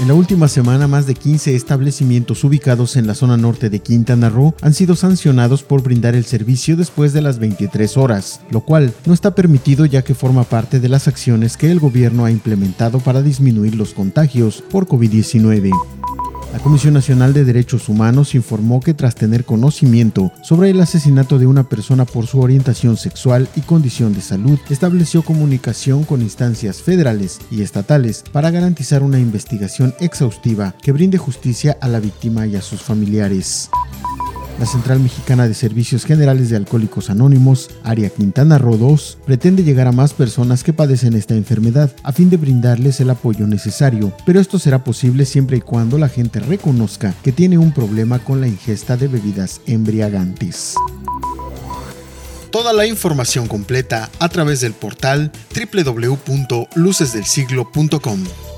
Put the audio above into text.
En la última semana, más de 15 establecimientos ubicados en la zona norte de Quintana Roo han sido sancionados por brindar el servicio después de las 23 horas, lo cual no está permitido ya que forma parte de las acciones que el gobierno ha implementado para disminuir los contagios por COVID-19. La Comisión Nacional de Derechos Humanos informó que tras tener conocimiento sobre el asesinato de una persona por su orientación sexual y condición de salud, estableció comunicación con instancias federales y estatales para garantizar una investigación exhaustiva que brinde justicia a la víctima y a sus familiares. La Central Mexicana de Servicios Generales de Alcohólicos Anónimos, Área Quintana Roo 2, pretende llegar a más personas que padecen esta enfermedad a fin de brindarles el apoyo necesario, pero esto será posible siempre y cuando la gente reconozca que tiene un problema con la ingesta de bebidas embriagantes. Toda la información completa a través del portal www.lucesdelsiglo.com.